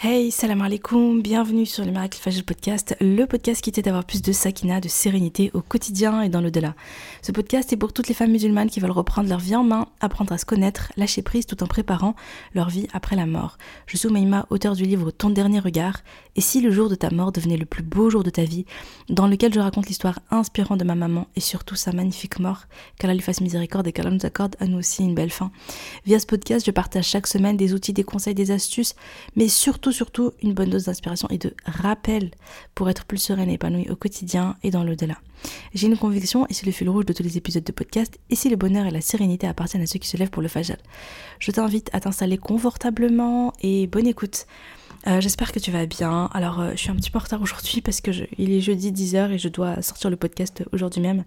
Hey, salam alaikum, bienvenue sur le Miracle Fajr Podcast, le podcast qui t'aide à avoir plus de sakina, de sérénité au quotidien et dans le-delà. Ce podcast est pour toutes les femmes musulmanes qui veulent reprendre leur vie en main, apprendre à se connaître, lâcher prise tout en préparant leur vie après la mort. Je suis Oumaima, auteur du livre Ton dernier regard, et si le jour de ta mort devenait le plus beau jour de ta vie, dans lequel je raconte l'histoire inspirante de ma maman et surtout sa magnifique mort, qu'Allah lui fasse miséricorde et qu'Allah nous accorde à nous aussi une belle fin. Via ce podcast, je partage chaque semaine des outils, des conseils, des astuces, mais surtout surtout, une bonne dose d'inspiration et de rappel pour être plus sereine et épanouie au quotidien et dans l'au-delà. J'ai une conviction, et c'est le fil rouge de tous les épisodes de podcast, et si le bonheur et la sérénité appartiennent à ceux qui se lèvent pour le fajal. Je t'invite à t'installer confortablement et bonne écoute. Euh, j'espère que tu vas bien. Alors, euh, je suis un petit peu en retard aujourd'hui parce que il est jeudi 10h et je dois sortir le podcast aujourd'hui même.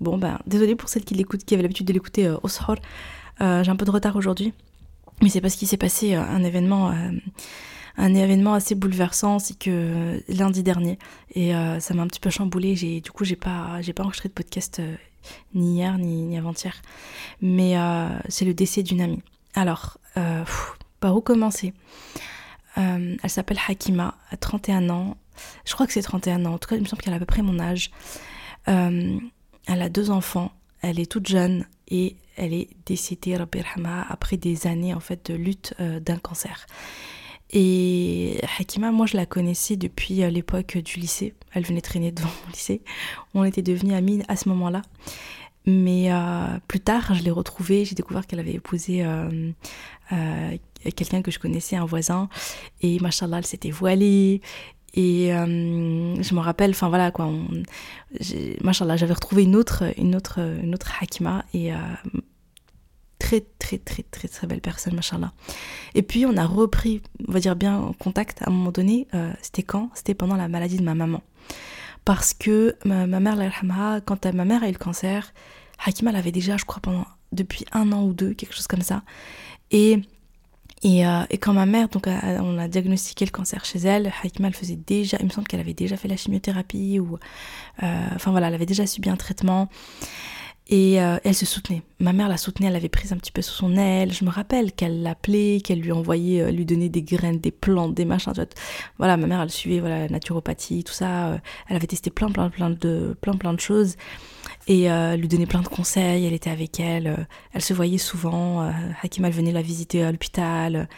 Bon, ben, désolé pour celles qui l'écoutent, qui avaient l'habitude de l'écouter euh, au soir. J'ai un peu de retard aujourd'hui. Mais c'est parce qu'il s'est passé un événement un événement assez bouleversant, c'est que lundi dernier, et euh, ça m'a un petit peu chamboulé. J'ai du coup j'ai pas j'ai pas enregistré de podcast euh, ni hier ni, avant-hier, mais euh, c'est le décès d'une amie. Alors par où commencer? Elle s'appelle Hakima, à 31 ans. Je crois que c'est 31 ans. En tout cas, il me semble qu'elle a à peu près mon âge. elle a deux enfants. Elle est toute jeune et elle est décédée, après des années en fait de lutte d'un cancer. Et Hakima, moi je la connaissais depuis euh, l'époque du lycée. Elle venait traîner devant mon lycée. On était devenus amis à ce moment-là. Mais euh, plus tard, je l'ai retrouvée. J'ai découvert qu'elle avait épousé euh, quelqu'un que je connaissais, un voisin. Et machallah, elle s'était voilée. Et je me rappelle, enfin voilà quoi, machallah, j'avais retrouvé une autre, une autre, une autre Hakima. Et très très très très très belle personne, machallah. Et puis on a repris, on va dire bien contact à un moment donné. Euh, c'était quand? C'était pendant la maladie de ma maman. Parce que ma, mère, quand ma mère a eu le cancer, Hakima l'avait déjà, je crois, pendant depuis un an ou deux, quelque chose comme ça. Et et, euh, et, quand ma mère, donc, on a diagnostiqué le cancer chez elle, Hakima, elle faisait déjà, il me semble qu'elle avait déjà fait la chimiothérapie, ou, euh, enfin voilà, elle avait déjà subi un traitement. Et euh, elle se soutenait. Ma mère la soutenait, elle avait prise un petit peu sous son aile. Je me rappelle qu'elle l'appelait, qu'elle lui envoyait, euh, lui donnait des graines, des plantes, des machins. Voilà, ma mère, elle suivait voilà, la naturopathie, tout ça. Euh, elle avait testé plein, plein, plein de, plein, plein de choses. Et lui donnait plein de conseils. Elle était avec elle. elle se voyait souvent. Hakim, venait la visiter à l'hôpital.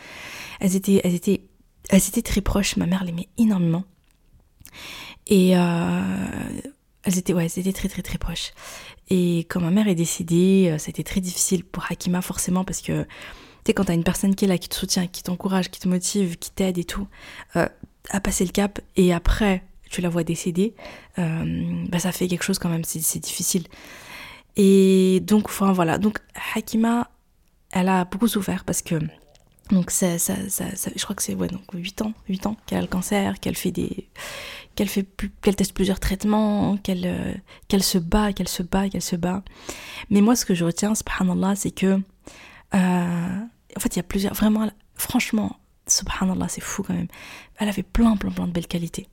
Elles étaient, elles, étaient, elles étaient très proches. Ma mère l'aimait énormément. Et elles étaient, ouais, elles étaient très, très, très proches. Et quand ma mère est décédée, euh, ça a été très difficile pour Hakima forcément parce que tu sais quand t'as une personne qui est là, qui te soutient, qui t'encourage, qui te motive, qui t'aide et tout, euh, à passer le cap et après tu la vois décéder, euh, bah ça fait quelque chose quand même, c'est difficile. Et donc enfin voilà, donc Hakima, elle a beaucoup souffert parce que donc ça, ça, ça, je crois que c'est ouais, donc 8 ans, 8 ans qu'elle a le cancer, qu'elle fait des qu'elle fait qu'elle teste plusieurs traitements, qu'elle euh, qu'elle se bat, qu'elle se bat, qu'elle se bat. Mais moi ce que je retiens subhanallah c'est que euh, en fait il y a plusieurs vraiment franchement subhanallah c'est fou quand même. Elle avait plein plein plein de belles qualités.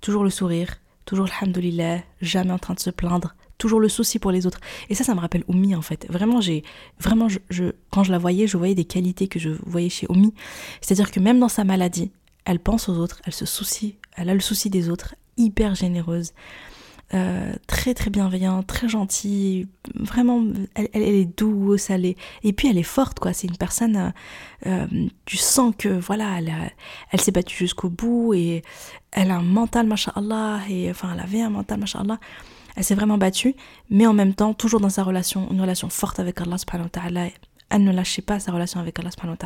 Toujours le sourire, toujours alhamdoulilah, jamais en train de se plaindre, toujours le souci pour les autres. Et ça, ça me rappelle Oumi en fait. Vraiment, j'ai vraiment, je, quand je la voyais, je voyais des qualités que je voyais chez Oumi. C'est-à-dire que même dans sa maladie, elle pense aux autres, elle se soucie, elle a le souci des autres, hyper généreuse. Euh, très très bienveillante, très gentille, vraiment, elle, est douce, elle est, et puis elle est forte quoi. C'est une personne, euh, euh, tu sens que voilà, elle, s'est battue jusqu'au bout et elle a un mental, mashallah, et enfin elle avait un mental, mashallah. Elle s'est vraiment battue, mais en même temps, toujours dans sa relation, une relation forte avec Allah subhanahu wa Elle ne lâchait pas sa relation avec Allah subhanahu.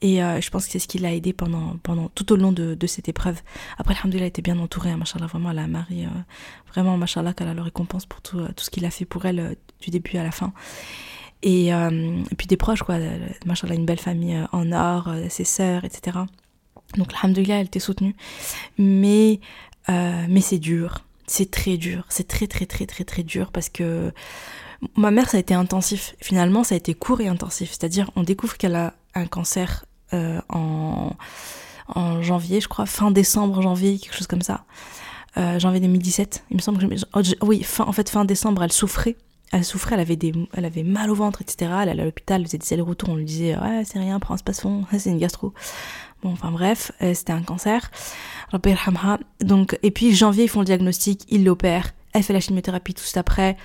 Et euh, je pense que c'est ce qui l'a aidé pendant, tout au long de, cette épreuve. Après, alhamdoulilah, elle était bien entourée, hein, vraiment, elle a Marie, euh, vraiment, machallah, qu'elle a le récompense pour tout, euh, tout ce qu'il a fait pour elle du début à la fin. Et, puis des proches, quoi, machallah, une belle famille en or, ses sœurs, etc. Donc, alhamdoulilah, elle était soutenue. Mais, mais c'est dur c'est très dur, c'est très très très très très dur parce que ma mère ça a été intensif. Finalement ça a été court et intensif, c'est-à-dire on découvre qu'elle a un cancer euh, en, janvier, je crois, fin décembre, janvier, quelque chose comme ça. Euh, janvier 2017, il me semble que je... oh, oui, en fait fin décembre elle souffrait elle souffrait, elle avait, des, elle avait mal au ventre, etc. Elle allait à l'hôpital, elle faisait des allers-retours, on lui disait Ouais, c'est rien, prends un spasfon, c'est une gastro. Bon, enfin bref, euh, c'était un cancer. Donc, et puis janvier, ils font le diagnostic, ils l'opèrent, elle fait la chimiothérapie tout suite après.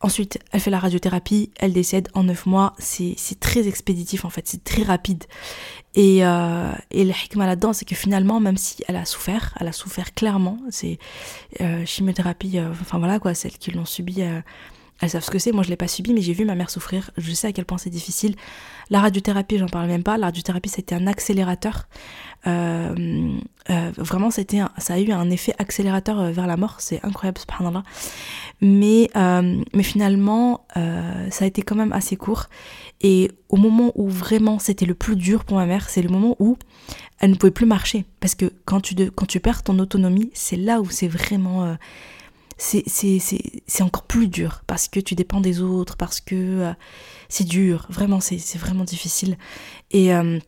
Ensuite, elle fait la radiothérapie, elle décède en 9 mois. C'est très expéditif en fait, c'est très rapide. Et, euh, et le hikmah là-dedans, c'est que finalement, même si elle a souffert, elle a souffert clairement, c'est euh, chimiothérapie, euh, enfin voilà quoi, celles qui l'ont subi, euh, elles savent ce que c'est. Moi, je l'ai pas subi, mais j'ai vu ma mère souffrir. Je sais à quel point c'est difficile. La radiothérapie, j'en parle même pas. La radiothérapie, c'était un accélérateur. Euh, euh, vraiment, ça a eu un effet accélérateur euh, vers la mort. C'est incroyable, subhanallah. Mais, mais finalement, ça a été quand même assez court. Et au moment où vraiment c'était le plus dur pour ma mère, c'est le moment où elle ne pouvait plus marcher. Parce que quand tu, quand tu perds ton autonomie, c'est là où c'est vraiment c'est encore plus dur parce que tu dépends des autres, parce que euh, c'est dur, vraiment, c'est vraiment difficile. Et, euh,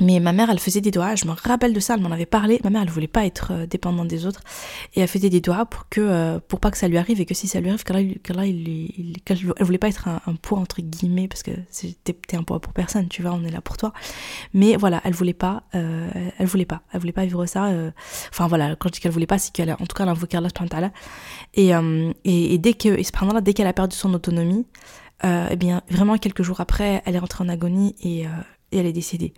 mais ma mère, elle faisait des doigts, je me rappelle de ça, elle m'en avait parlé. Ma mère, elle voulait pas être euh, dépendante des autres. Et elle faisait des doigts pour que, euh, pour pas que ça lui arrive et que si ça lui arrive, qu'elle il, elle voulait pas être un, poids entre guillemets parce que t'es un poids pour personne, tu vois, on est là pour toi. Mais voilà, elle voulait pas, euh, elle voulait pas, elle voulait pas vivre ça. enfin voilà, quand je dis qu'elle voulait pas, c'est qu'elle, en tout cas, elle invoquait Allah et, et, et dès que, et dès qu'elle a perdu son autonomie, eh bien, vraiment quelques jours après, elle est rentrée en agonie et et elle est décédée.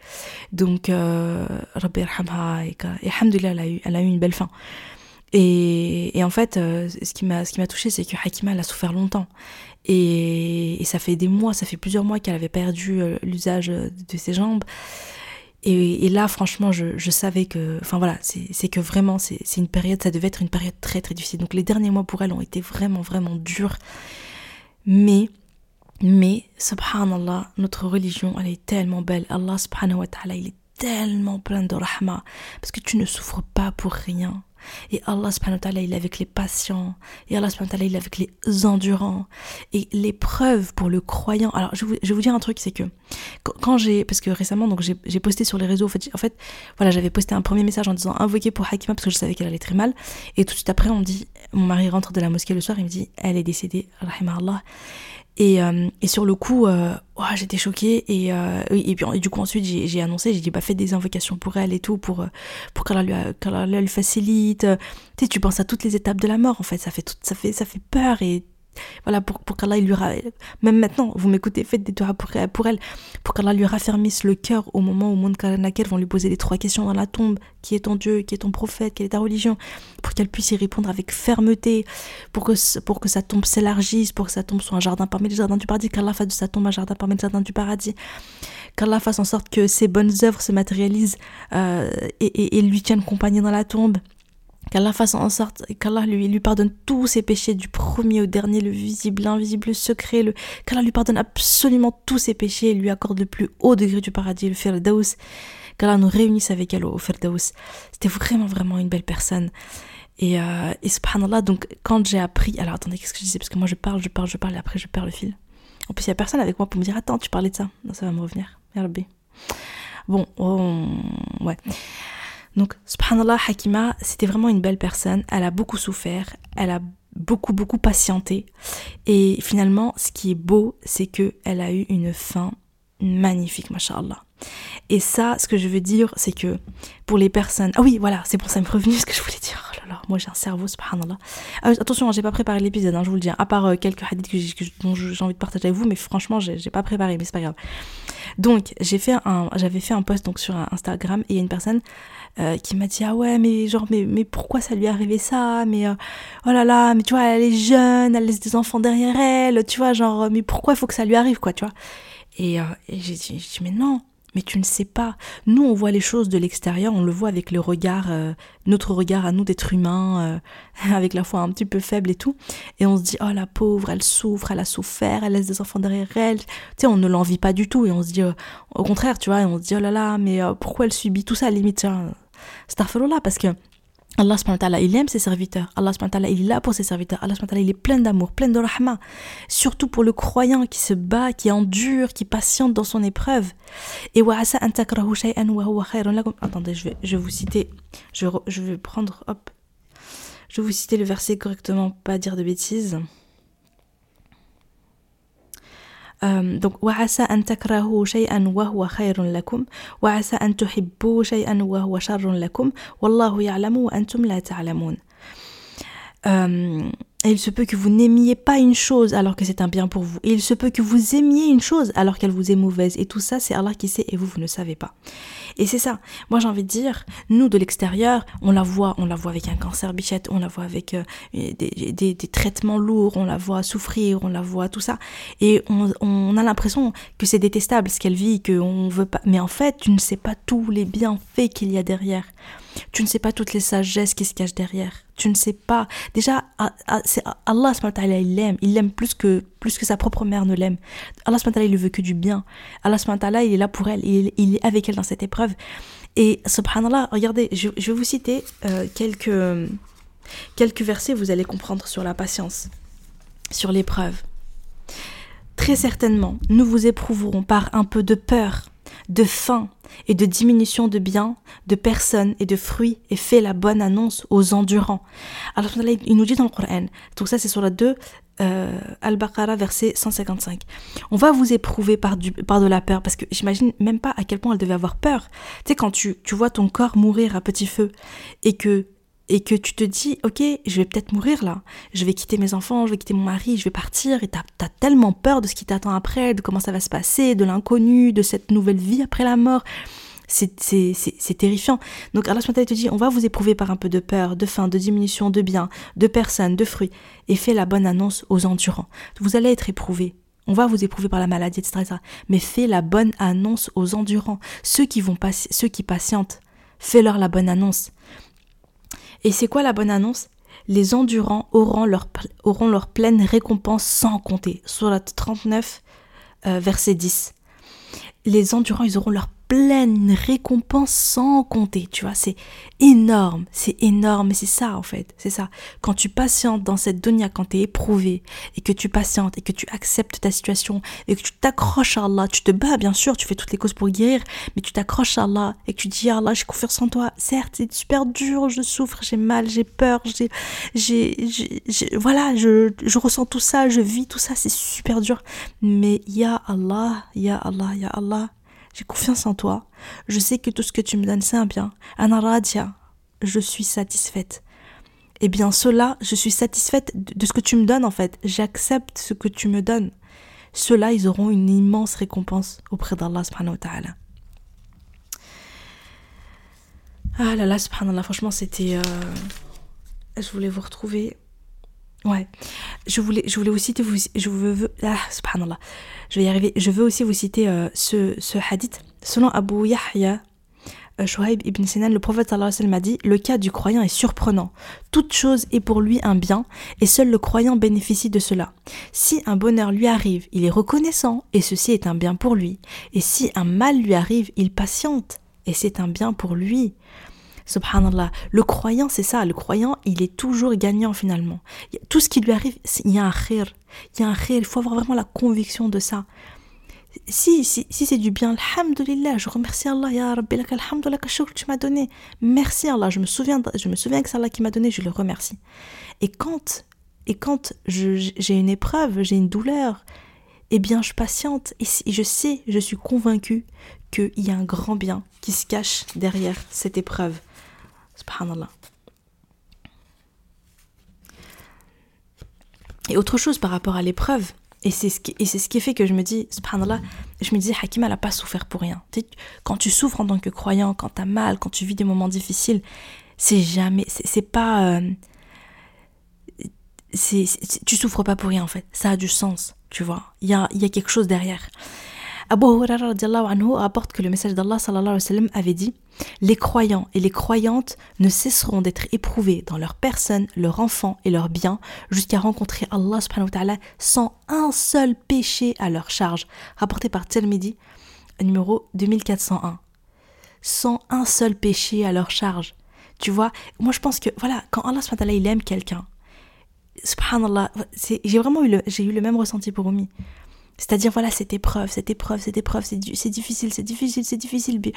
Donc, euh, Rabbi et Alhamdulillah, elle a, eu, elle a eu une belle fin. Et, et en fait, euh, ce qui m'a touché, c'est que Hakima, elle a souffert longtemps. Et, et, ça fait des mois, ça fait plusieurs mois qu'elle avait perdu euh, l'usage de ses jambes. Et, et là, franchement, je, je, savais que, enfin voilà, c'est que vraiment, c'est une période, ça devait être une période très très difficile. Donc les derniers mois pour elle ont été vraiment vraiment durs. Mais mais, subhanallah, notre religion, elle est tellement belle. Allah subhanahu wa ta'ala, il est tellement plein de rahma. Parce que tu ne souffres pas pour rien. Et Allah subhanahu wa ta'ala, il est avec les patients. Et Allah subhanahu wa ta'ala, il est avec les endurants. Et l'épreuve pour le croyant. Alors, je vais, vous, dire un truc, c'est que quand j'ai, parce que récemment, donc j'ai posté sur les réseaux, en fait, en fait voilà, j'avais posté un premier message en disant invoquer pour Hakima parce que je savais qu'elle allait très mal. Et tout de suite après, on dit, mon mari rentre de la mosquée le soir, il me dit, elle est décédée, Allah. Et, euh, et, sur le coup, euh, j'étais choquée. Et, euh, et, puis, du coup, ensuite, j'ai annoncé, j'ai dit, bah, faites des invocations pour elle et tout, pour, pour qu'elle lui, qu lui facilite. Tu sais, tu penses à toutes les étapes de la mort, en fait. Ça fait, ça fait, ça fait peur et voilà, pour, pour qu'Allah lui même maintenant, vous m'écoutez, faites des doigts pour, elle, pour qu'Allah lui raffermisse le cœur au moment où Munkar Nakir vont lui poser les trois questions dans la tombe. Qui est ton Dieu, qui est ton prophète, quelle est ta religion, pour qu'elle puisse y répondre avec fermeté, pour que, pour que sa tombe s'élargisse, pour que sa tombe soit un jardin parmi les jardins du paradis, qu'Allah fasse de sa tombe un jardin parmi les jardins du paradis, qu'Allah fasse en sorte que ses bonnes œuvres se matérialisent euh, et, et, et lui tiennent compagnie dans la tombe qu'Allah fasse en sorte qu'Allah lui, lui pardonne tous ses péchés du premier au dernier, le visible, l'invisible, le secret, le, qu'Allah lui pardonne absolument tous ses péchés et lui accorde le plus haut degré du paradis, le Firdaus, qu'Allah nous réunisse avec elle au Firdaus. C'était vraiment, vraiment une belle personne. Et, euh, et subhanallah, donc quand j'ai appris, alors attendez, qu'est-ce que je disais? Parce que moi je parle, je parle, je parle et après je perds le fil. En plus, il n'y a personne avec moi pour me dire Attends, tu parlais de ça. Non, ça va me revenir. Bon, oh, ouais. Donc, subhanallah, Hakima, c'était vraiment une belle personne. Elle a beaucoup souffert, elle a beaucoup, beaucoup patienté. Et finalement, ce qui est beau, c'est qu'elle a eu une fin magnifique, mashallah. Et ça, ce que je veux dire, c'est que pour les personnes. Ah oui, voilà, c'est pour ça me revenu ce que je voulais dire. Là moi j'ai un cerveau, subhanallah. Ah, attention, hein, j'ai pas préparé l'épisode, hein, je vous le dis, hein, à part euh, quelques hadiths que dont j'ai envie de partager avec vous, mais franchement, j'ai pas préparé, mais c'est pas grave. Donc, j'avais fait un post donc sur Instagram et il y a une personne euh, qui m'a dit ah ouais mais genre mais, mais pourquoi ça lui est arrivé ça? Mais oh là là mais tu vois elle est jeune elle laisse des enfants derrière elle tu vois genre mais pourquoi il faut que ça lui arrive quoi tu vois? Et j'ai dit mais non mais tu ne sais pas. Nous, on voit les choses de l'extérieur, on le voit avec le regard, euh, notre regard à nous d'être humains, euh, avec la foi un petit peu faible et tout. Et on se dit, oh la pauvre, elle souffre, elle a souffert, elle laisse des enfants derrière elle. Tu sais, on ne l'envie pas du tout. Et on se dit, euh, au contraire, tu vois, et on se dit, oh là là, mais pourquoi elle subit tout ça, limite, là parce que Allah il aime ses serviteurs. Allah il est là pour ses serviteurs. Allah il est plein d'amour, plein de rahma. Surtout pour le croyant qui se bat, qui endure, qui patiente dans son épreuve. Et Attendez, je vais, je vais vous citer. Je, je vais prendre, hop. Je vais vous citer le verset correctement, pas dire de bêtises. Euh, donc, وعسى أن تكرهوا شيئا وهو خير لكم وعسى أن تحبوا شيئا وهو شر لكم والله يعلم وأنتم لا تعلمون. Euh, et il se peut que vous n'aimiez pas une chose alors que c'est un bien pour vous. Et il se peut que vous aimiez une chose alors qu'elle vous est mauvaise. Et tout ça, c'est Allah qui sait et vous, vous ne savez pas. Et c'est ça. Moi, j'ai envie de dire, nous, de l'extérieur, on la voit. On la voit avec un cancer bichette, on la voit avec euh, des, des, des, traitements lourds, on la voit souffrir, on la voit tout ça. Et on, on a l'impression que c'est détestable ce qu'elle vit, qu'on veut pas. Mais en fait, tu ne sais pas tous les bienfaits qu'il y a derrière. Tu ne sais pas toutes les sagesses qui se cachent derrière. Tu ne sais pas. Déjà, ah, ah, Allah, il l'aime. Il l'aime plus que, plus que sa propre mère ne l'aime. Allah, il ne veut que du bien. Allah, il est là pour elle. Il, il est avec elle dans cette épreuve. Et subhanallah, regardez, je, vais vous citer euh, quelques, quelques versets, vous allez comprendre sur la patience, sur l'épreuve. Très certainement, nous vous éprouverons par un peu de peur, de faim et de diminution de biens, de personnes et de fruits et fait la bonne annonce aux endurants. Alors il nous dit dans le Coran, tout ça c'est sur la 2, euh, Al-Baqarah verset 155. On va vous éprouver par, du, par de la peur parce que j'imagine même pas à quel point elle devait avoir peur. Tu sais quand tu, tu vois ton corps mourir à petit feu et que et que tu te dis, ok, je vais peut-être mourir là, je vais quitter mes enfants, je vais quitter mon mari, je vais partir, et t'as as tellement peur de ce qui t'attend après, de comment ça va se passer, de l'inconnu, de cette nouvelle vie après la mort. C'est terrifiant. Donc Allah te dit, on va vous éprouver par un peu de peur, de faim, de diminution de biens, de personnes, de fruits, et fais la bonne annonce aux endurants. Vous allez être éprouvés. On va vous éprouver par la maladie, etc. Mais fais la bonne annonce aux endurants, ceux qui vont ceux qui patientent. Fais-leur la bonne annonce. Et c'est quoi la bonne annonce? Les endurants auront leur, pleine récompense sans compter. Surat 39, euh, verset 10. Les endurants, ils auront leur pleine récompense sans compter, tu vois, c'est énorme, c'est énorme, et c'est ça en fait, c'est ça. Quand tu patientes dans cette dunya, quand tu es éprouvé, et que tu patientes, et que tu acceptes ta situation, et que tu t'accroches à Allah, tu te bats bien sûr, tu fais toutes les causes pour guérir, mais tu t'accroches à Allah, et que tu dis Allah, j'ai confiance en toi, certes, c'est super dur, je souffre, j'ai mal, j'ai peur, j'ai, j'ai, voilà, je, je ressens tout ça, je vis tout ça, c'est super dur, mais ya Allah, ya Allah, ya Allah, j'ai confiance en toi. Je sais que tout ce que tu me donnes, c'est un bien. Anaradia, je suis satisfaite. Eh bien, cela, je suis satisfaite de ce que tu me donnes en fait. J'accepte ce que tu me donnes. Ceux-là, ils auront une immense récompense auprès d'Allah subhanahu. Ah là là, subhanallah, franchement, c'était. Euh, je voulais vous retrouver. Ouais, je voulais, je voulais vous je veux, ah, subhanallah, je veux aussi vous citer euh, ce, ce hadith. Selon Abu Yahya, euh, Shuhaib ibn Sinan, le prophète sallallahu alayhi wa sallam a dit Le cas du croyant est surprenant. Toute chose est pour lui un bien, et seul le croyant bénéficie de cela. Si un bonheur lui arrive, il est reconnaissant, et ceci est un bien pour lui. Et si un mal lui arrive, il patiente, et c'est un bien pour lui. Subhanallah. Le croyant, c'est ça. Le croyant, il est toujours gagnant finalement. Tout ce qui lui arrive, il y a un khir. Il y a un khir. Il faut avoir vraiment la conviction de ça. Si, si, si c'est du bien, alhamdulillah, je remercie Allah, ya Rabbi, alhamdulillah, que tu m'as donné. Merci Allah, je me souviens, je me souviens que c'est Allah qui m'a donné, je le remercie. Et quand, et quand j'ai une épreuve, j'ai une douleur, eh bien je patiente et je sais, je suis convaincue qu'il y a un grand bien qui se cache derrière cette épreuve. Subhanallah. Et autre chose par rapport à l'épreuve, et c'est ce, qui, ce qui fait que je me dis, subhanallah, je me dis, Hakim, elle n'a pas souffert pour rien. quand tu souffres en tant que croyant, quand tu as mal, quand tu vis des moments difficiles, c'est jamais, c'est pas. Euh, tu souffres pas pour rien en fait, ça a du sens, tu vois. Il y a, y a quelque chose derrière. Abu Huraira anhu rapporte que le message d'Allah avait dit Les croyants et les croyantes ne cesseront d'être éprouvés dans leur personne, leur enfant et leurs biens jusqu'à rencontrer Allah sans un seul péché à leur charge. Rapporté par Tirmidhi, numéro 2401. Sans un seul péché à leur charge. Tu vois, moi je pense que voilà, quand Allah il aime quelqu'un, subhanallah, j'ai vraiment eu le, eu le même ressenti pour Omi. C'est-à-dire, voilà, cette épreuve, cette épreuve, cette épreuve, c'est difficile, c'est difficile, c'est difficile. Puis,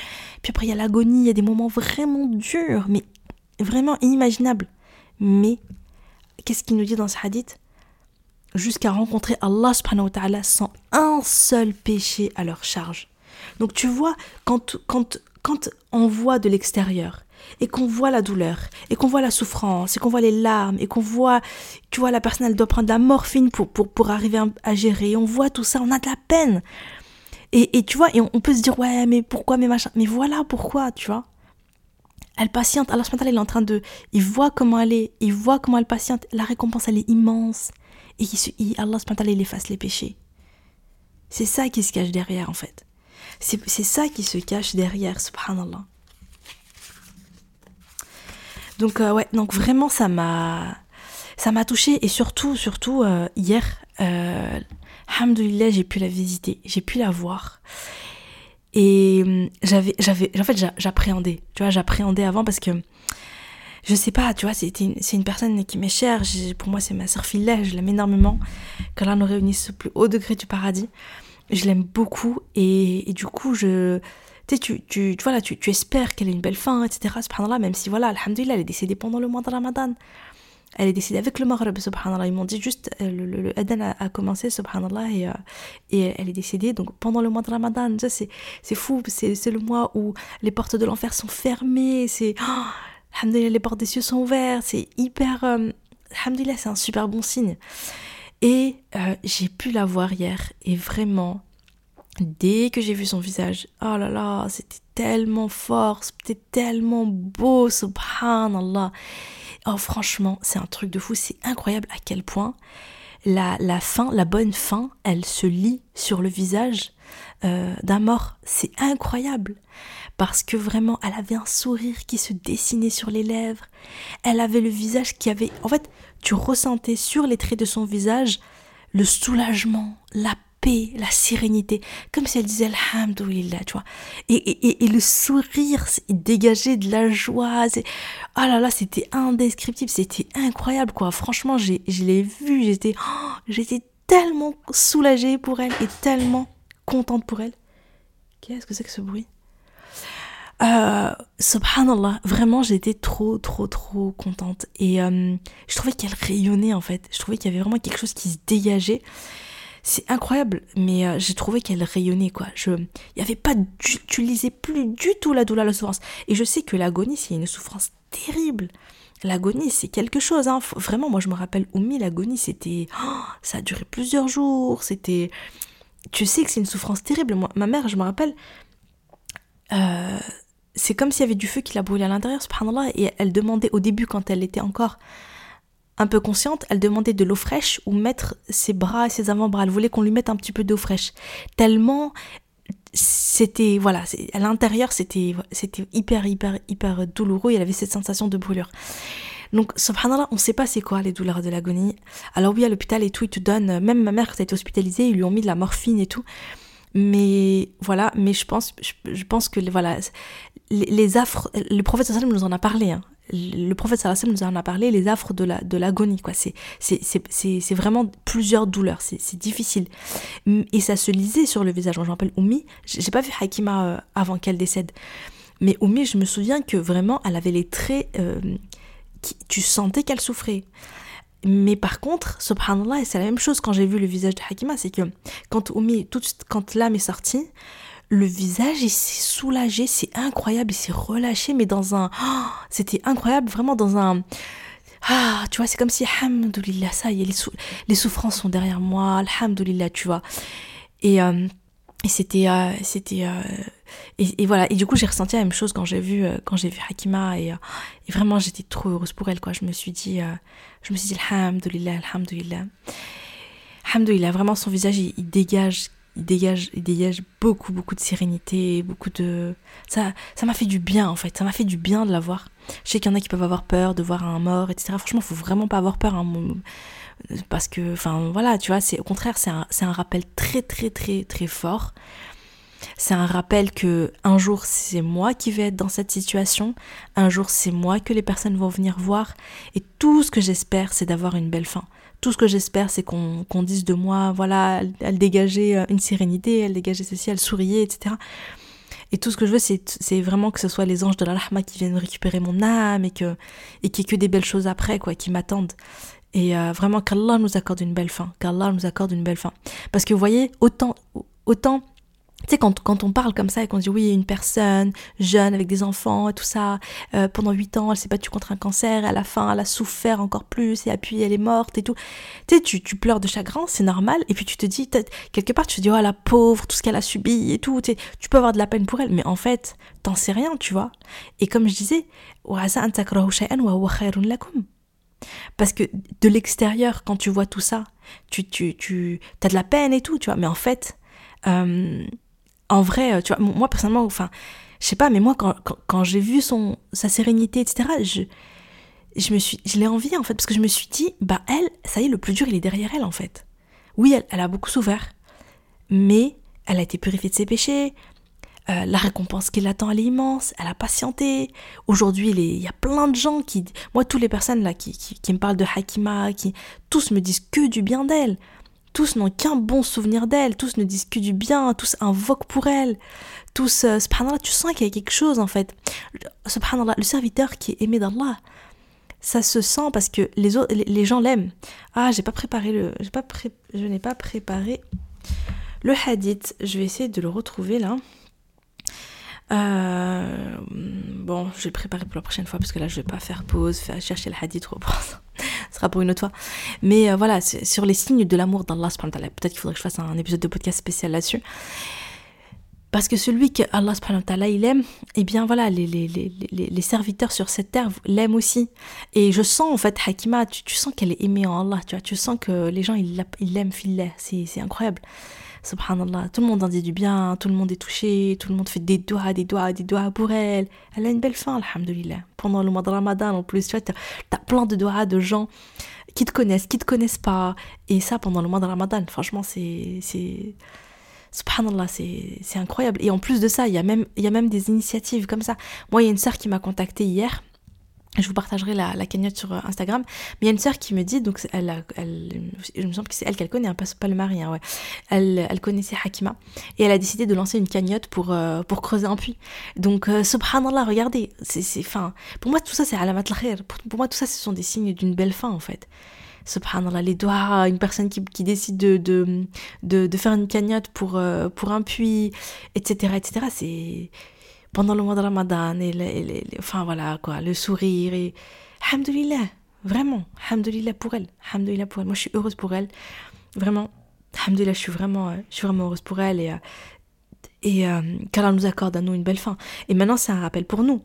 après, il y a l'agonie, il y a des moments vraiment durs, mais vraiment inimaginables. Mais, qu'est-ce qu'il nous dit dans ce hadith? Jusqu'à rencontrer Allah subhanahu sans un seul péché à leur charge. Donc tu vois, quand, quand, quand on voit de l'extérieur et qu'on voit la douleur et qu'on voit la souffrance et qu'on voit les larmes et qu'on voit, tu vois, la personne elle doit prendre de la morphine pour, pour, pour arriver à, gérer, on voit tout ça, on a de la peine. Et, et tu vois, et on, peut se dire, ouais, mais pourquoi, mais machin, mais voilà pourquoi, tu vois. Elle patiente, Allah il est en train de, il voit comment elle est, il voit comment elle patiente, la récompense elle est immense. Et il, Allah il efface les péchés. C'est ça qui se cache derrière en fait. C'est ça qui se cache derrière, subhanallah. Donc euh, ouais, donc vraiment ça m'a ça m'a touché et surtout surtout euh, hier euh, j'ai pu la visiter, j'ai pu la voir. Et hum, j'avais j'avais en fait j'appréhendais, tu vois, j'appréhendais avant parce que je sais pas, tu vois, c'est une, une, personne qui m'est chère. Pour moi, c'est ma sœur filet, je l'aime énormément. Qu'Allah nous réunisse au plus haut degré du paradis. Je l'aime beaucoup et, du coup, je, tu, tu, tu, voilà, tu, tu espères qu'elle ait une belle fin, etc. Subhanallah, même si, voilà, Alhamdulillah, elle est décédée pendant le mois de Ramadan. Elle est décédée avec le Maghreb, subhanallah. Ils m'ont dit juste, euh, le, le, le Aden a, commencé, subhanallah, et, euh, et elle est décédée. Donc pendant le mois de Ramadan, c'est, c'est fou, c'est, c'est le mois où les portes de l'enfer sont fermées. C'est, oh, alhamdulillah, les portes des cieux sont ouvertes. C'est hyper, euh, alhamdulillah, c'est un super bon signe. Et euh, j'ai pu la voir hier, et vraiment, Dès que j'ai vu son visage, oh là là, c'était tellement fort, c'était tellement beau, subhanallah. Oh franchement, c'est un truc de fou, c'est incroyable à quel point la, la fin, la bonne fin, elle se lit sur le visage euh, d'un mort. C'est incroyable. Parce que vraiment, elle avait un sourire qui se dessinait sur les lèvres. Elle avait le visage qui avait... En fait, tu ressentais sur les traits de son visage le soulagement, la la sérénité, comme si elle disait Alhamdulillah, tu vois. Et, et, le sourire, dégageait de la joie. Oh là là, c'était indescriptible, c'était incroyable, quoi. Franchement, je l'ai vu, j'étais oh, j'étais tellement soulagée pour elle et tellement contente pour elle. Qu'est-ce que c'est que ce bruit? Euh, subhanallah, vraiment j'étais trop trop trop contente et euh, je trouvais qu'elle rayonnait en fait, je trouvais qu'il y avait vraiment quelque chose qui se dégageait c'est incroyable, mais euh, j'ai trouvé qu'elle rayonnait, quoi. Je, pas, tu lisais plus du tout la douleur, la souffrance. Et je sais que l'agonie, c'est une souffrance terrible. L'agonie, c'est quelque chose, hein. Vraiment, moi, je me rappelle, Oumi, l'agonie, c'était, oh, ça a duré plusieurs jours, c'était, tu sais que c'est une souffrance terrible. Moi, ma mère, je me rappelle, euh, c'est comme s'il y avait du feu qui la brûlait à l'intérieur, subhanallah, et elle demandait au début, quand elle était encore un peu consciente, elle demandait de l'eau fraîche ou mettre ses bras et ses avant-bras. Elle voulait qu'on lui mette un petit peu d'eau fraîche. Tellement c'était voilà, à l'intérieur c'était c'était hyper hyper hyper douloureux, il avait cette sensation de brûlure. Donc subhanallah, on sait pas c'est quoi les douleurs de l'agonie. Alors oui, à l'hôpital et tout, ils te donnent même ma mère quand elle été hospitalisée, ils lui ont mis de la morphine et tout. Mais voilà, mais je pense je, pense que voilà les, affres le prophète nous en a parlé hein le prophète sallallahu nous en a parlé, les affres de la de l'agonie quoi. C'est c'est vraiment plusieurs douleurs, c'est difficile. Et ça se lisait sur le visage. Je me rappelle Oumi, j'ai pas vu Hakima euh, avant qu'elle décède, mais Oumi, je me souviens que vraiment elle avait les traits euh, tu sentais qu'elle souffrait. Mais par contre, subhanallah, c'est la même chose quand j'ai vu le visage de Hakima, c'est que quand Oumi, tout, quand l'âme est sortie, le visage il s'est soulagé, c'est incroyable, il s'est relâché, mais dans un... Oh, c'était incroyable, vraiment dans un... Ah, tu vois, c'est comme si, alhamdoulilah, ça y est, les, les, souffrances sont derrière moi, alhamdoulilah, tu vois. Et, euh, et c'était... Euh, c'était euh, et, voilà, et du coup j'ai ressenti la même chose quand j'ai vu, quand j'ai vu Hakima, et, vraiment j'étais trop heureuse pour elle, quoi. Je me suis dit, je me suis dit, alhamdoulilah, alhamdoulilah. Alhamdoulilah, vraiment son visage il dégage il dégage, il dégage beaucoup, beaucoup de sérénité, beaucoup de... Ça ça m'a fait du bien, en fait. Ça m'a fait du bien de la voir. Je sais qu'il y en a qui peuvent avoir peur de voir un mort, etc. Franchement, faut vraiment pas avoir peur. Hein, parce que, enfin, voilà, tu vois, c'est au contraire, c'est un, un rappel très, très, très, très fort. C'est un rappel que un jour c'est moi qui vais être dans cette situation, un jour c'est moi que les personnes vont venir voir, et tout ce que j'espère c'est d'avoir une belle fin. Tout ce que j'espère, c'est qu'on dise de moi, voilà, elle, dégageait euh, une sérénité, elle dégageait ceci, elle souriait, etc. Et tout ce que je veux, c'est vraiment que ce soit les anges de la rahma qui viennent récupérer mon âme et que et qu'il y ait que des belles choses après, quoi, qui m'attendent. Et euh, vraiment, qu'Allah nous accorde une belle fin. Qu'Allah nous accorde une belle fin. Parce que vous voyez, autant, autant tu sais, quand, quand on parle comme ça et qu'on dit oui, une personne jeune avec des enfants et tout ça, euh, pendant 8 ans, elle s'est battue contre un cancer, et à la fin, elle a souffert encore plus, et puis elle est morte et tout. Tu sais, tu, tu pleures de chagrin, c'est normal, et puis tu te dis, quelque part, tu te dis, oh la pauvre, tout ce qu'elle a subi et tout, tu, tu peux avoir de la peine pour elle, mais en fait, t'en sais rien, tu vois. Et comme je disais, parce que de l'extérieur, quand tu vois tout ça, tu, tu, tu as de la peine et tout, tu vois, mais en fait, euh, en vrai, euh, tu vois, moi personnellement, enfin, je sais pas, mais moi quand, quand, j'ai vu son sa sérénité, etc., je je me suis, je l'ai envie en fait parce que je me suis dit, bah elle, ça y est, le plus dur il est derrière elle en fait. Oui, elle, a beaucoup souffert, mais elle a été purifiée de ses péchés. Euh, la récompense qui l'attend, elle est immense. Elle a patienté. Aujourd'hui, il y a plein de gens qui, moi, toutes les personnes là qui, qui me parlent de Hakima, qui tous me disent que du bien d'elle tous n'ont qu'un bon souvenir d'elle, tous ne disent que du bien, tous invoquent pour elle, tous, euh, subhanallah, tu sens qu'il y a quelque chose en fait. Subhanallah, le serviteur qui est aimé d'Allah, ça se sent parce que les, autres, les, gens l'aiment. Ah, j'ai pas préparé le, j'ai pas je n'ai pas préparé le hadith. Je vais essayer de le retrouver là. Euh, bon, je vais le préparer pour la prochaine fois parce que là je vais pas faire pause, faire chercher le hadith, reprendre ce sera pour une autre fois. Mais euh, voilà, sur les signes de l'amour d'Allah, peut-être qu'il faudrait que je fasse un épisode de podcast spécial là-dessus. Parce que celui que Allah il aime, eh bien voilà, les, les, les, les serviteurs sur cette terre l'aiment aussi. Et je sens en fait, Hakima, tu, tu sens qu'elle est aimée en Allah, tu vois, tu sens que les gens ils l'aiment, c'est, c'est incroyable. Subhanallah, tout le monde en dit du bien, tout le monde est touché, tout le monde fait des doigts, des doigts, des doigts pour elle. Elle a une belle fin, alhamdulillah. Pendant le mois de Ramadan, en plus, tu vois, t'as plein de doigts de gens qui te connaissent, qui te connaissent pas. Et ça, pendant le mois de Ramadan, franchement, c'est. c'est Subhanallah, c'est incroyable. Et en plus de ça, il y, a même, il y a même des initiatives comme ça. Moi, il y a une sœur qui m'a contacté hier je vous partagerai la, cagnotte sur euh, Instagram. Mais il y a une sœur qui me dit, donc elle, je me semble que c'est elle qu'elle connaît, hein, pas, le mari, hein, ouais. Elle, elle connaissait Hakima et elle a décidé de lancer une cagnotte pour euh, pour creuser un puits. Donc euh, subhanallah, regardez, c'est fin. Pour moi tout ça c'est alamat al pour, pour moi tout ça ce sont des signes d'une belle fin en fait. Subhanallah, les doigts, une personne qui, qui décide de, de, de, faire une cagnotte pour, pour un puits, etc., etc. C'est, pendant le mois de Ramadan et, les, enfin voilà quoi, le sourire et Alhamdulillah, vraiment, Alhamdulillah pour elle, pour elle. Moi je suis heureuse pour elle, vraiment, Alhamdulillah, je suis vraiment, euh, je suis vraiment heureuse pour elle et, euh, et euh, nous accorde à nous une belle fin. Et maintenant c'est un rappel pour nous.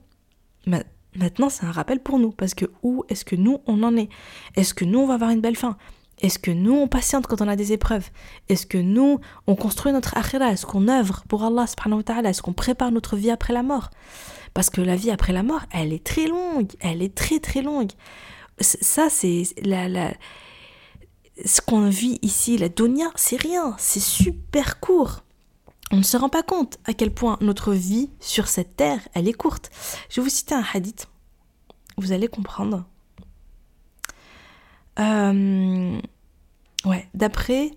Maintenant c'est un rappel pour nous parce que où est-ce que nous on en est? Est-ce que nous on va avoir une belle fin? Est-ce que nous, on patiente quand on a des épreuves? Est-ce que nous, on construit notre akhira? Est-ce qu'on œuvre pour Allah subhanahu wa Est-ce qu'on prépare notre vie après la mort? Parce que la vie après la mort, elle est très longue. Elle est très très longue. Ça, c'est la, la... Ce qu'on vit ici, la dunya, c'est rien. C'est super court. On ne se rend pas compte à quel point notre vie sur cette terre, elle est courte. Je vais vous citer un hadith. Vous allez comprendre. Euh, ouais, d'après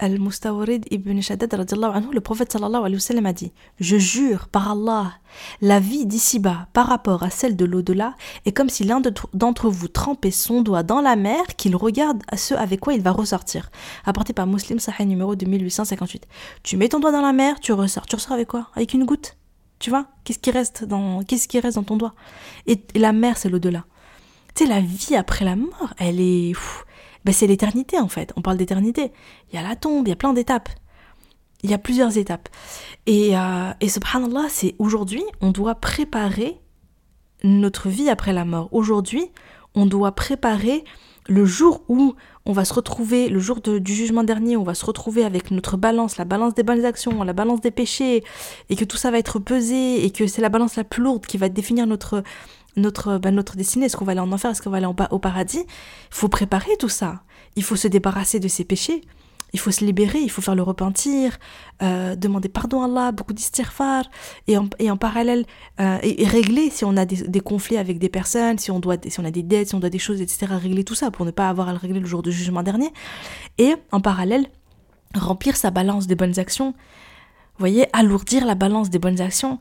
Al-Mustawrid ibn Shaddad, le prophète sallallahu alayhi wa sallam a dit Je jure par Allah, la vie d'ici-bas par rapport à celle de l'au-delà est comme si l'un d'entre vous trempait son doigt dans la mer qu'il regarde à ce avec quoi il va ressortir. Apporté par Muslim Sahih numéro 2858. Tu mets ton doigt dans la mer, tu ressors. Tu ressors avec quoi? Avec une goutte? Tu vois? Qu'est-ce qui reste dans qu'est-ce qui reste dans ton doigt? Et la mer, c'est l'au-delà la vie après la mort, elle est. Ben, c'est l'éternité en fait. On parle d'éternité. Il y a la tombe, il y a plein d'étapes. Il y a plusieurs étapes. Et, euh, et subhanallah, c'est aujourd'hui, on doit préparer notre vie après la mort. Aujourd'hui, on doit préparer le jour où on va se retrouver, le jour du jugement dernier, on va se retrouver avec notre balance, la balance des bonnes actions, la balance des péchés, et que tout ça va être pesé, et que c'est la balance la plus lourde qui va définir notre, notre, bah, notre destinée, est-ce qu'on va aller en enfer, est-ce qu'on va aller au paradis? Il faut préparer tout ça. Il faut se débarrasser de ses péchés. Il faut se libérer, il faut faire le repentir, euh, demander pardon à Allah, beaucoup en, et en parallèle, euh, et, régler si on a des, conflits avec des personnes, si on, doit, si on a des dettes, si on doit des choses, etc., régler tout ça pour ne pas avoir à le régler le jour du jugement dernier. Et en parallèle, remplir sa balance des bonnes actions. Vous voyez, alourdir la balance des bonnes actions.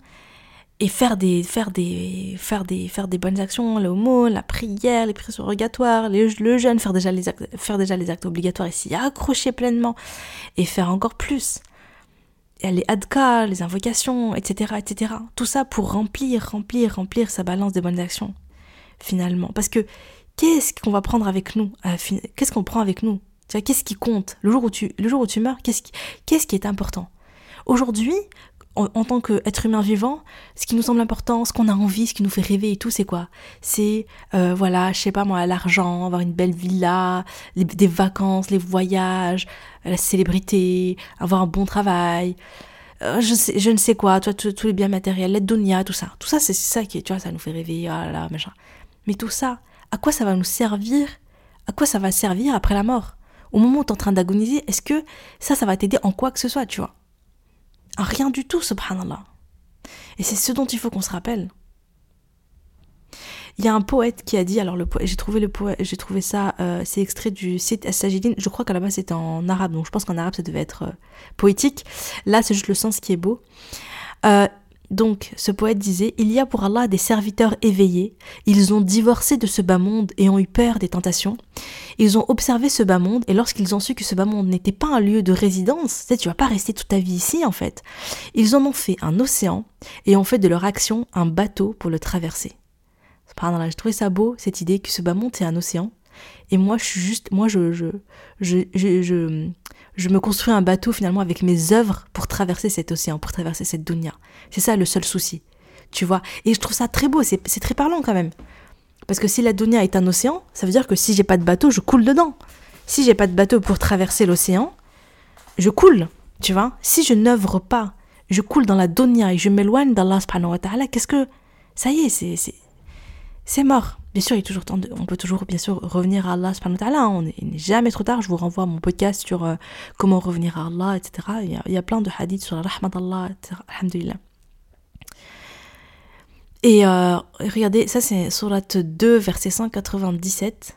Et faire des faire des faire des faire des bonnes actions l'homo la prière les prières surrogatoires le jeûne faire déjà les actes, faire déjà les actes obligatoires et s'y accrocher pleinement et faire encore plus. Les adka les invocations etc etc tout ça pour remplir remplir remplir sa balance des bonnes actions finalement. Parce que qu'est-ce qu'on va prendre avec nous qu'est-ce qu'on prend avec nous? Qu'est-ce qui compte? Le jour où tu le jour où tu meurs qu'est-ce qu'est-ce qui est important? Aujourd'hui en, tant qu'être humain vivant, ce qui nous semble important, ce qu'on a envie, ce qui nous fait rêver et tout, c'est quoi? C'est, euh, voilà, je sais pas moi, l'argent, avoir une belle villa, des vacances, les voyages, la célébrité, avoir un bon travail, euh, je, ne sais quoi, toi, tous les biens matériels, l'aide d'Onia, tout ça. Tout ça, c'est ça qui, tu vois, ça nous fait rêver, ah machin. Mais tout ça, à quoi ça va nous servir? À quoi ça va servir après la mort? Au moment où tu es en train d'agoniser, est-ce que ça, ça va t'aider en quoi que ce soit, tu vois? Rien du tout, subhanallah. Et c'est ce dont il faut qu'on se rappelle. Il y a un poète qui a dit, alors le j'ai trouvé le poète, j'ai trouvé ça, euh, c'est extrait du site As-Sajidin, je crois qu'à la base c'était en arabe, donc je pense qu'en arabe ça devait être euh, poétique. Là c'est juste le sens qui est beau. Euh, donc, ce poète disait Il y a pour Allah des serviteurs éveillés. Ils ont divorcé de ce bas monde et ont eu peur des tentations. Ils ont observé ce bas monde et lorsqu'ils ont su que ce bas monde n'était pas un lieu de résidence, tu sais, tu vas pas rester toute ta vie ici en fait, ils en ont fait un océan et ont fait de leur action un bateau pour le traverser. Pardon, j'ai trouvé ça beau cette idée que ce bas monde est un océan. Et moi, je suis juste, moi, je, je, je, je, je me construis un bateau finalement avec mes œuvres pour traverser cet océan, pour traverser cette dunya. C'est ça le seul souci. Tu vois? Et je trouve ça très beau, c'est très parlant quand même. Parce que si la dunya est un océan, ça veut dire que si j'ai pas de bateau, je coule dedans. Si j'ai pas de bateau pour traverser l'océan, je coule. Tu vois? Si je n'œuvre pas, je coule dans la dunya et je m'éloigne d'Allah subhanahu qu'est-ce que. Ça y est, c'est. C'est mort. Bien sûr, il toujours temps on peut toujours bien sûr revenir à Allah subhanahu wa ta'ala. On n'est jamais trop tard. Je vous renvoie à mon podcast sur euh, comment revenir à Allah, etc. Il y, a, plein de hadiths sur la rahmat d'Allah, etc. Alhamdulillah. Et euh, regardez, ça c'est Surat 2, verset 197.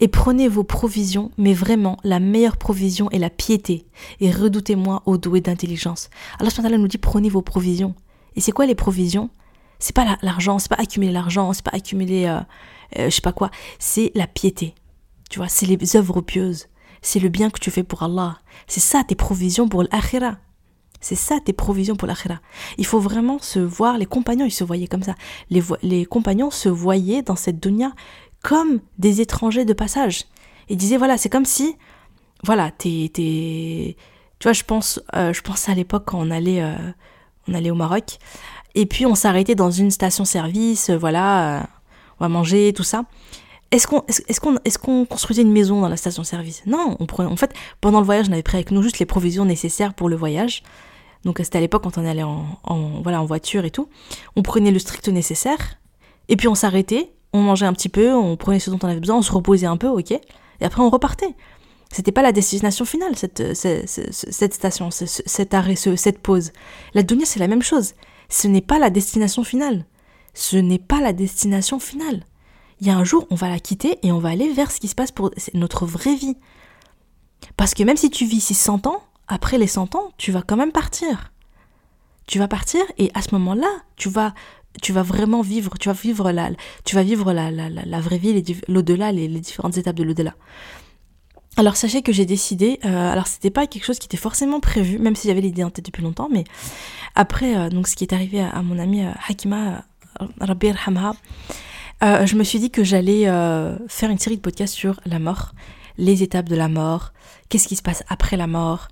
Et prenez vos provisions, mais vraiment, la meilleure provision est la piété. Et redoutez-moi au doué d'intelligence. Allah nous dit prenez vos provisions. Et c'est quoi les provisions? C'est pas l'argent, c'est pas accumuler l'argent, c'est pas accumuler euh, euh, je sais pas quoi, c'est la piété. Tu vois, c'est les œuvres pieuses, c'est le bien que tu fais pour Allah. C'est ça tes provisions pour l'akhira. C'est ça tes provisions pour l'akhira. Il faut vraiment se voir, les compagnons, ils se voyaient comme ça. Les, les compagnons se voyaient dans cette dunya comme des étrangers de passage. Ils disaient, voilà, c'est comme si, voilà, t'es, tu vois, je pense, euh, je pense à l'époque quand on allait, on allait au Maroc, et puis on s'arrêtait dans une station-service, euh, voilà, euh, on va manger, tout ça. Est-ce qu'on construisait une maison dans la station-service? Non, en fait, pendant le voyage, on avait pris avec nous juste les provisions nécessaires pour le voyage. Donc c'était à l'époque quand on allait en, voiture et tout. On prenait le strict nécessaire, et puis on s'arrêtait, on mangeait un petit peu, on prenait ce dont on avait besoin, on se reposait un peu, ok, et après on repartait. C'était pas la destination finale, cette, station, cet arrêt, cette pause. La dunya, c'est la même chose ce n'est pas la destination finale. Ce n'est pas la destination finale. Il y a un jour, on va la quitter et on va aller vers ce qui se passe pour notre vraie vie. Parce que même si tu vis ici 100 ans, après les 100 ans, tu vas quand même partir. Tu vas partir et à ce moment-là, tu vas tu vas vraiment vivre, tu vas vivre la, tu vas vivre la, la, vraie vie, l'au-delà, les, différentes étapes de l'au-delà. Alors sachez que j'ai décidé, euh, alors c'était pas quelque chose qui était forcément prévu, même si j'avais l'idée en tête depuis longtemps, mais après, euh, donc ce qui est arrivé à, mon amie euh, Hakima Rabbi Hamha, je me suis dit que j'allais faire une série de podcasts sur la mort, les étapes de la mort, qu'est-ce qui se passe après la mort,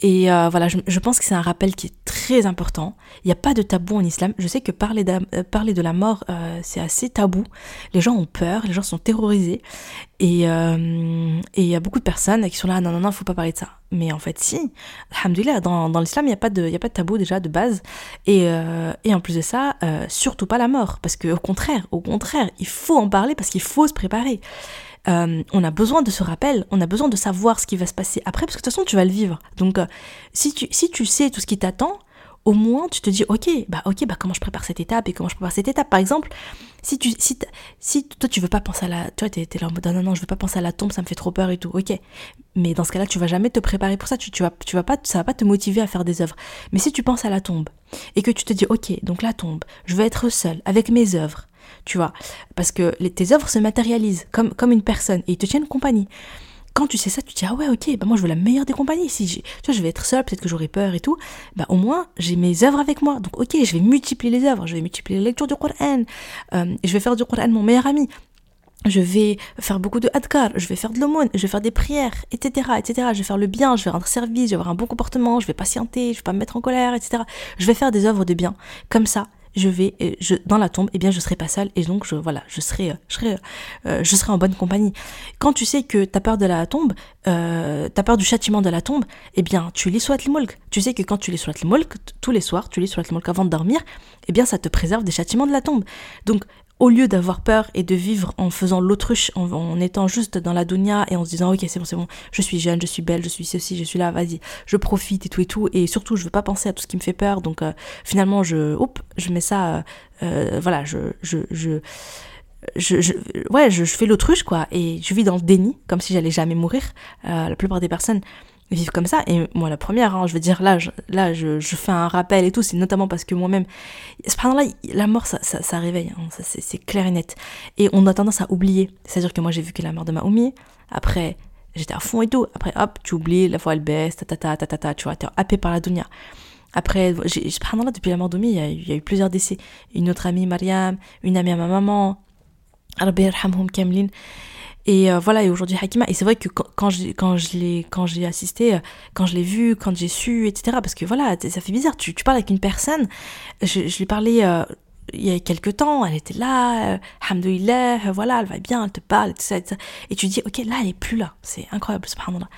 et euh, voilà, je, pense que c'est un rappel qui est très important. Il n'y a pas de tabou en islam. Je sais que parler, euh, parler de la mort, euh, c'est assez tabou. Les gens ont peur, les gens sont terrorisés. Et il y a beaucoup de personnes qui sont là, non, non, non, il faut pas parler de ça. Mais en fait, si, alhamdoulilah, dans, dans l'islam, il n'y a, pas de, a pas de tabou déjà de base. Et, et en plus de ça, surtout pas la mort. Parce qu'au contraire, au contraire, il faut en parler parce qu'il faut se préparer. Euh, on a besoin de ce rappel, on a besoin de savoir ce qui va se passer après, parce que de toute façon, tu vas le vivre. Donc, euh, si, tu, si tu sais tout ce qui t'attend, au moins tu te dis ok bah ok bah comment je prépare cette étape et comment je prépare cette étape? Par exemple si tu si, si toi tu veux pas penser à la toi t'es es là en mode non non je veux pas penser à la tombe ça me fait trop peur et tout. Ok. Mais dans ce cas-là tu vas jamais te préparer pour ça. Tu, tu vas tu vas pas ça va pas te motiver à faire des œuvres. Mais si tu penses à la tombe et que tu te dis ok donc la tombe je veux être seule avec mes œuvres tu vois parce que tes œuvres se matérialisent comme comme une personne et ils te tiennent compagnie quand tu sais ça, tu te dis ah ouais ok, bah moi je veux la meilleure des compagnies. Si tu vois, je vais être seule, peut-être que j'aurai peur et tout, bah au moins j'ai mes œuvres avec moi. Donc ok, je vais multiplier les œuvres, je vais multiplier les lectures du Coran, euh, je vais faire du Coran mon meilleur ami. Je vais faire beaucoup de adkar, je vais faire de l'aumône, je vais faire des prières, etc., etc. Je vais faire le bien, je vais rendre service, je vais avoir un bon comportement, je vais patienter, je vais pas me mettre en colère, etc. Je vais faire des œuvres de bien. Comme ça, je vais euh, je, dans la tombe, eh bien je serai pas seule et donc je voilà, je serai euh, je serai euh, je serai en bonne compagnie. Quand tu sais que tu as peur de la tombe, euh, tu as peur du châtiment de la tombe, eh bien tu lis soit le Tu sais que quand tu lis soit le tous les soirs, tu lis soit le avant de dormir, eh bien ça te préserve des châtiments de la tombe. Donc au lieu d'avoir peur et de vivre en faisant l'autruche, en, étant juste dans la dunya et en se disant ok c'est bon c'est bon, je suis jeune, je suis belle, je suis ceci, je suis là, vas-y, je profite et tout et tout, et surtout je veux pas penser à tout ce qui me fait peur, donc euh, finalement je, hop, je mets ça, euh, euh, voilà, je, je, je je, ouais, je fais l'autruche, quoi, et je vis dans le déni, comme si j'allais jamais mourir. la plupart des personnes vivre comme ça. Et moi, la première, hein, je veux dire, là, je, là, je, je fais un rappel et tout, c'est notamment parce que moi-même, là la mort, ça, ça, réveille, hein, ça, c'est clair et net. Et on a tendance à oublier. C'est-à-dire que moi, j'ai vu que la mort de Mahoumi, après, j'étais à fond et tout. Après, hop, tu oublies, la fois elle baisse, ta ta ta ta ta, ta tu vois, t'es happé par la dunya. Après, j'ai, là depuis la mort d'Oumi, il, il y, a eu plusieurs décès. Une autre amie, Mariam, une amie à ma maman, Rabbi Kamlin. Et euh, voilà, et aujourd'hui Hakima. Et c'est vrai que quand, je, quand j'ai assisté, euh, quand je l'ai vu, quand j'ai su, etc. Parce que voilà, ça fait bizarre. Tu, parles avec une personne. Je, lui parlais euh, il y a quelques temps. Elle était là, euh, voilà, elle va bien, elle te parle, et tout ça, et, tout ça. et tu dis, ok, là, elle est plus là. C'est incroyable, subhanallah.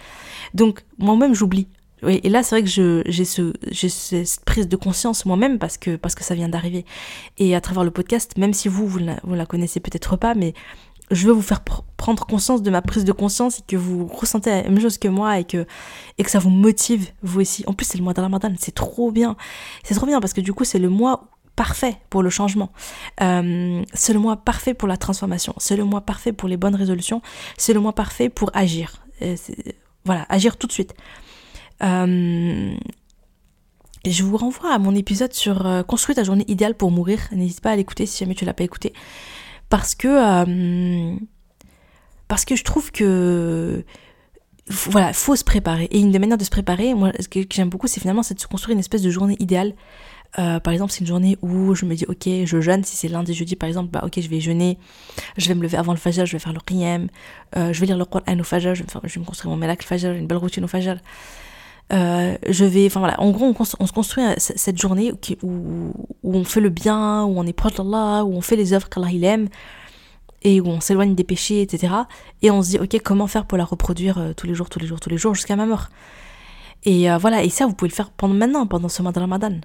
Donc moi-même, j'oublie. Et là, c'est vrai que j'ai ce, cette prise de conscience moi-même parce que, parce que ça vient d'arriver. Et à travers le podcast, même si vous, vous vous la connaissez peut-être pas, mais je veux vous faire prendre conscience de ma prise de conscience et que vous ressentez la même chose que moi et que, et que ça vous motive vous aussi. En plus, c'est le mois de Ramadan, c'est trop bien. C'est trop bien parce que du coup, c'est le mois parfait pour le changement. Euh, c'est le mois parfait pour la transformation. C'est le mois parfait pour les bonnes résolutions. C'est le mois parfait pour agir. voilà, agir tout de suite. Euh, je vous renvoie à mon épisode sur euh, Construire ta journée idéale pour mourir. N'hésite pas à l'écouter si jamais tu l'as pas écouté parce que euh, parce que je trouve que voilà, faut se préparer. Et une des manières de se préparer, moi, ce que, j'aime beaucoup, c'est finalement c'est de se construire une espèce de journée idéale. Euh, par exemple, c'est une journée où je me dis, ok, je jeûne. Si c'est lundi, jeudi, par exemple, bah, ok, je vais jeûner. Je vais me lever avant le fajr, je vais faire le qiyam. Euh, je vais lire le Coran au fajr. Je vais, me construire mon melak fajr, une belle routine au fajr. Euh, je vais, enfin voilà, en gros, on, se construit cette journée où, on fait le bien, où on est proche d'Allah, où on fait les œuvres qu'Allah il aime, et où on s'éloigne des péchés, etc. Et on se dit, ok, comment faire pour la reproduire euh, tous les jours, tous les jours, tous les jours, jusqu'à ma mort? Et euh, voilà, et ça, vous pouvez le faire pendant maintenant, pendant ce mois de Ramadan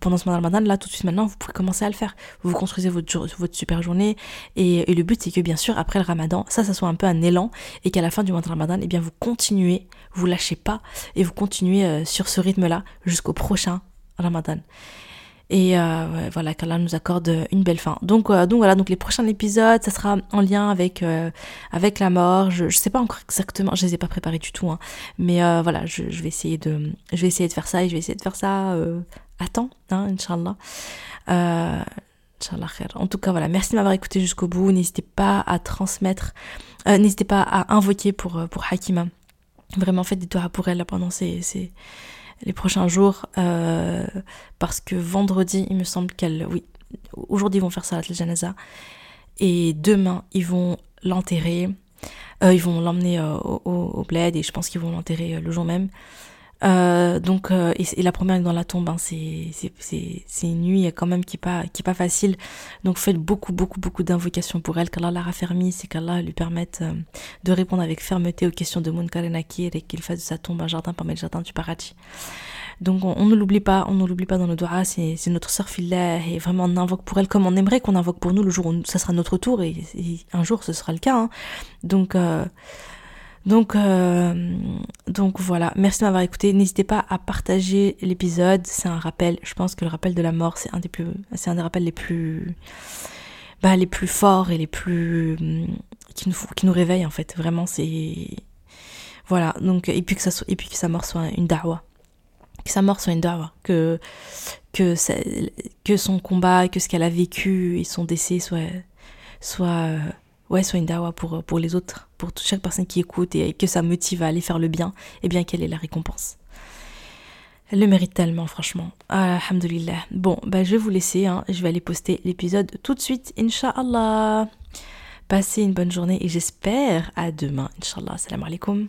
pendant ce mois de Ramadan, là, tout de suite maintenant, vous pouvez commencer à le faire. Vous construisez votre, super journée. Et, le but, c'est que bien sûr, après le Ramadan, ça, ça soit un peu un élan. Et qu'à la fin du mois de Ramadan, eh bien, vous continuez, vous lâchez pas. Et vous continuez euh, sur ce rythme-là jusqu'au prochain Ramadan. Et euh, voilà, qu'Allah nous accorde une belle fin. Donc, euh, donc voilà, donc les prochains épisodes, ça sera en lien avec, avec la mort. Je, je sais pas encore exactement, je les ai pas préparés du tout. Hein, mais voilà, je, vais essayer de, je vais essayer de faire ça et je vais essayer de faire ça attends, hein, Inch'Allah. Euh, en tout cas, voilà, merci de m'avoir écouté jusqu'au bout. N'hésitez pas à transmettre, euh, n'hésitez pas à invoquer pour, euh, pour Hakima. Vraiment, faites des doigts pour elle pendant ces, ces, les prochains jours. parce que vendredi, il me semble qu'elle. Oui, aujourd'hui, ils vont faire ça à Janaza. Et demain, ils vont l'enterrer. ils vont l'emmener au, au, bled et je pense qu'ils vont l'enterrer le jour même. Euh, donc, euh, et, la première dans la tombe, hein, c'est une nuit quand même qui est pas est facile. Donc faites beaucoup beaucoup beaucoup d'invocations pour elle, qu'Allah la raffermisse c'est qu'Allah lui permette euh, de répondre avec fermeté aux questions de Munkar et et qu'il fasse de sa tombe un jardin parmi les jardins du paradis. Donc on, ne l'oublie pas, on ne l'oublie pas dans nos doigts, c'est notre sœur Filet et vraiment on invoque pour elle comme on aimerait qu'on invoque pour nous le jour où ça sera notre tour et, un jour ce sera le cas. Hein. Donc Donc, euh, donc voilà, merci de m'avoir écouté. N'hésitez pas à partager l'épisode. C'est un rappel. Je pense que le rappel de la mort, c'est un des plus, c'est un des rappels les plus, bah, les plus forts et les plus qui nous, qui nous réveillent en fait. Vraiment, c'est voilà. Donc et puis que ça soit, et puis que sa mort soit une dawa, que sa mort soit une dawa, que que que son combat, que ce qu'elle a vécu et son décès soit soit ouais, soit une dawa pour, pour les autres, pour chaque personne qui écoute et que ça motive à aller faire le bien, et bien quelle est la récompense? Elle le mérite tellement, franchement. Ah, alhamdulillah. Bon, bah, je vais vous laisser. Hein. Je vais aller poster l'épisode tout de suite, Inch'Allah. Passez une bonne journée et j'espère à demain, Inch'Allah. Salam alaikum.